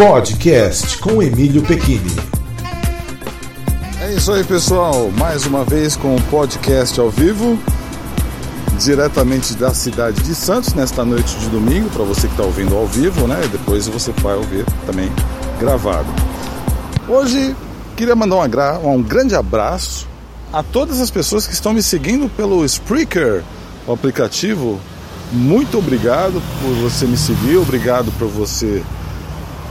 Podcast com Emílio Pequini. É isso aí, pessoal. Mais uma vez com o podcast ao vivo, diretamente da cidade de Santos, nesta noite de domingo, para você que está ouvindo ao vivo, né? Depois você vai ouvir também gravado. Hoje queria mandar um, um grande abraço a todas as pessoas que estão me seguindo pelo Spreaker, o aplicativo. Muito obrigado por você me seguir, obrigado por você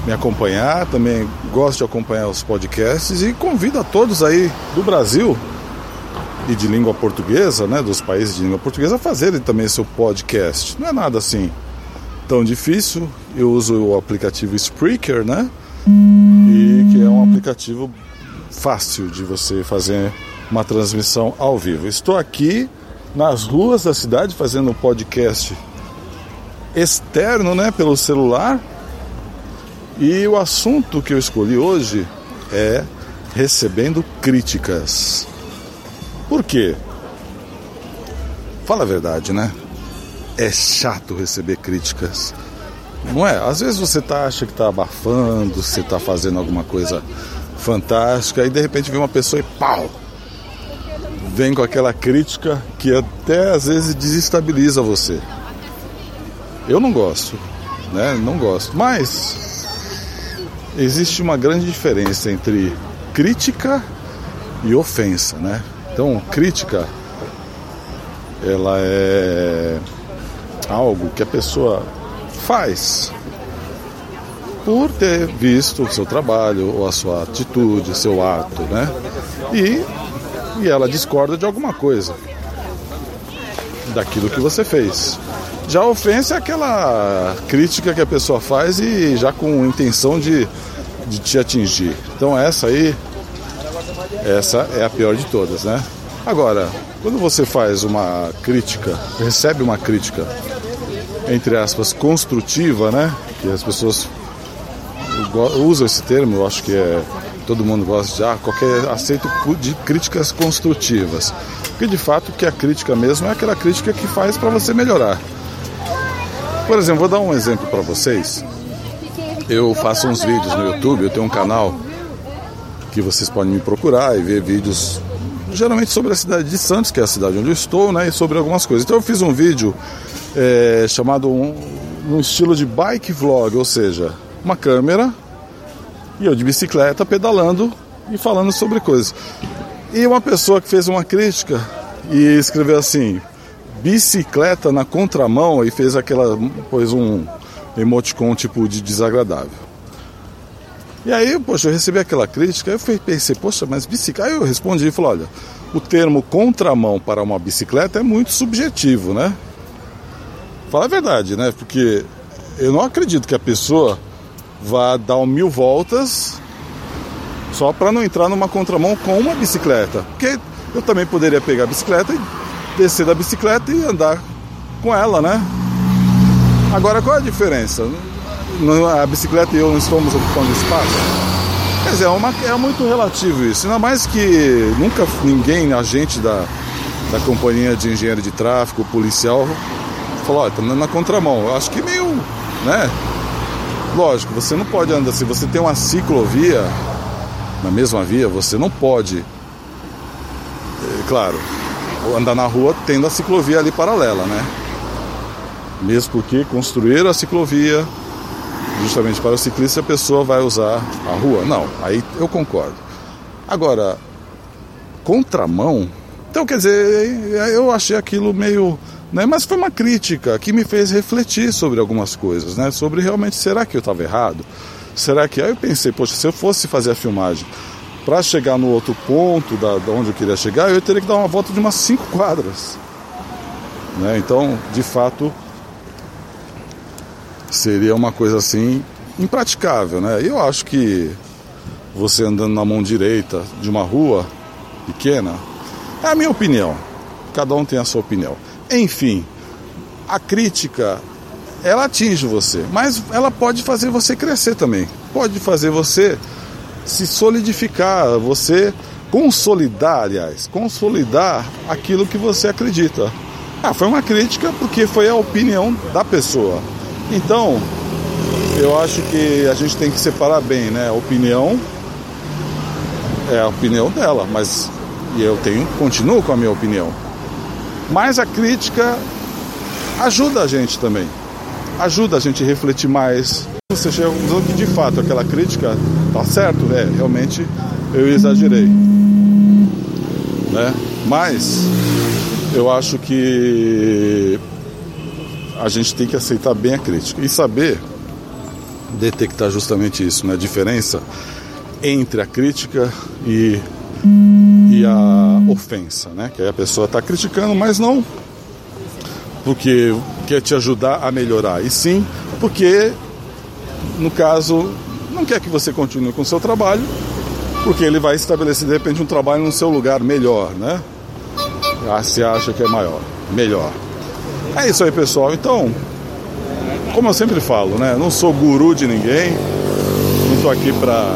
me acompanhar, também gosto de acompanhar os podcasts e convido a todos aí do Brasil e de língua portuguesa, né, dos países de língua portuguesa, a fazerem também seu podcast. Não é nada assim tão difícil. Eu uso o aplicativo Spreaker, né, e que é um aplicativo fácil de você fazer uma transmissão ao vivo. Estou aqui nas ruas da cidade fazendo um podcast externo, né, pelo celular e o assunto que eu escolhi hoje é recebendo críticas. Por quê? Fala a verdade, né? É chato receber críticas. Não é? Às vezes você tá, acha que está abafando, você está fazendo alguma coisa fantástica e de repente vem uma pessoa e pau! Vem com aquela crítica que até às vezes desestabiliza você. Eu não gosto, né? Não gosto. Mas existe uma grande diferença entre crítica e ofensa, né? Então, crítica ela é algo que a pessoa faz por ter visto o seu trabalho ou a sua atitude, seu ato, né? E, e ela discorda de alguma coisa daquilo que você fez. Já a ofensa é aquela crítica que a pessoa faz e já com intenção de, de te atingir. Então essa aí, essa é a pior de todas, né? Agora, quando você faz uma crítica, recebe uma crítica, entre aspas, construtiva, né? Que as pessoas usam esse termo, eu acho que é todo mundo gosta de ah, qualquer aceito de críticas construtivas. Porque de fato que a crítica mesmo é aquela crítica que faz para você melhorar. Por exemplo, vou dar um exemplo para vocês. Eu faço uns vídeos no YouTube, eu tenho um canal que vocês podem me procurar e ver vídeos geralmente sobre a cidade de Santos, que é a cidade onde eu estou, né, e sobre algumas coisas. Então eu fiz um vídeo é, chamado um, um estilo de bike vlog, ou seja, uma câmera e eu de bicicleta pedalando e falando sobre coisas. E uma pessoa que fez uma crítica e escreveu assim: bicicleta na contramão e fez aquela, pôs um emoticon tipo de desagradável. E aí, poxa, eu recebi aquela crítica, eu pensei, poxa, mas bicicleta. Aí eu respondi e falei, olha, o termo contramão para uma bicicleta é muito subjetivo, né? Fala a verdade, né? Porque eu não acredito que a pessoa vá dar um mil voltas só para não entrar numa contramão com uma bicicleta. Porque eu também poderia pegar a bicicleta e descer da bicicleta e andar com ela, né? Agora qual é a diferença? A bicicleta e eu não estamos ocupando espaço? Quer dizer, é, uma, é muito relativo isso. Ainda mais que nunca ninguém, agente da, da companhia de engenheiro de tráfego, policial, falou, olha, estamos na contramão. Eu acho que meio, né? Lógico, você não pode andar, se você tem uma ciclovia na mesma via, você não pode, é, claro, andar na rua tendo a ciclovia ali paralela, né? Mesmo porque construíram a ciclovia justamente para o ciclista, a pessoa vai usar a rua. Não, aí eu concordo. Agora, contramão, então quer dizer, eu achei aquilo meio. Né, mas foi uma crítica que me fez refletir sobre algumas coisas, né? Sobre realmente, será que eu estava errado? Será que. Aí eu pensei, poxa, se eu fosse fazer a filmagem para chegar no outro ponto da, da, onde eu queria chegar, eu teria que dar uma volta de umas cinco quadras. Né? Então, de fato, seria uma coisa assim impraticável. Né? Eu acho que você andando na mão direita de uma rua pequena, é a minha opinião. Cada um tem a sua opinião. Enfim, a crítica ela atinge você, mas ela pode fazer você crescer também. Pode fazer você se solidificar, você consolidar, aliás, consolidar aquilo que você acredita. Ah, foi uma crítica porque foi a opinião da pessoa. Então, eu acho que a gente tem que separar bem, né? A opinião é a opinião dela, mas eu tenho, continuo com a minha opinião. Mas a crítica ajuda a gente também. Ajuda a gente a refletir mais. Você chega à conclusão que de fato aquela crítica tá certo, né? Realmente eu exagerei. Né? Mas eu acho que a gente tem que aceitar bem a crítica e saber detectar justamente isso, né? A diferença entre a crítica e, e a ofensa, né? Que aí a pessoa está criticando, mas não porque quer te ajudar a melhorar, e sim porque, no caso, não quer que você continue com o seu trabalho, porque ele vai estabelecer de repente um trabalho no seu lugar melhor, né? Ah, se acha que é maior, melhor. É isso aí, pessoal. Então, como eu sempre falo, né? Não sou guru de ninguém, não estou aqui para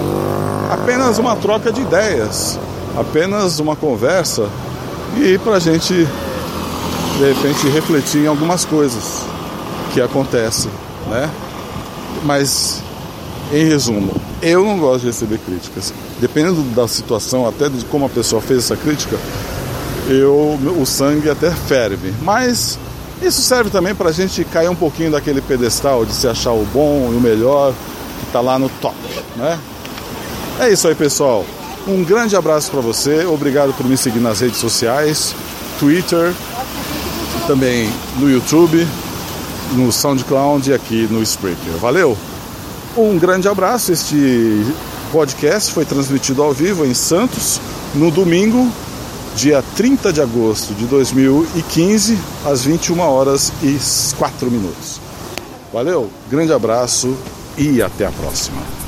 apenas uma troca de ideias, apenas uma conversa e para a gente de repente refletir em algumas coisas que acontecem, né? Mas em resumo, eu não gosto de receber críticas. Dependendo da situação, até de como a pessoa fez essa crítica, eu o sangue até ferve. Mas isso serve também para a gente cair um pouquinho daquele pedestal de se achar o bom e o melhor que está lá no top, né? É isso aí, pessoal. Um grande abraço para você. Obrigado por me seguir nas redes sociais, Twitter, também no YouTube, no SoundCloud e aqui no Spreaker. Valeu! Um grande abraço. Este podcast foi transmitido ao vivo em Santos no domingo, dia 30 de agosto de 2015, às 21 horas e 4 minutos. Valeu, grande abraço e até a próxima.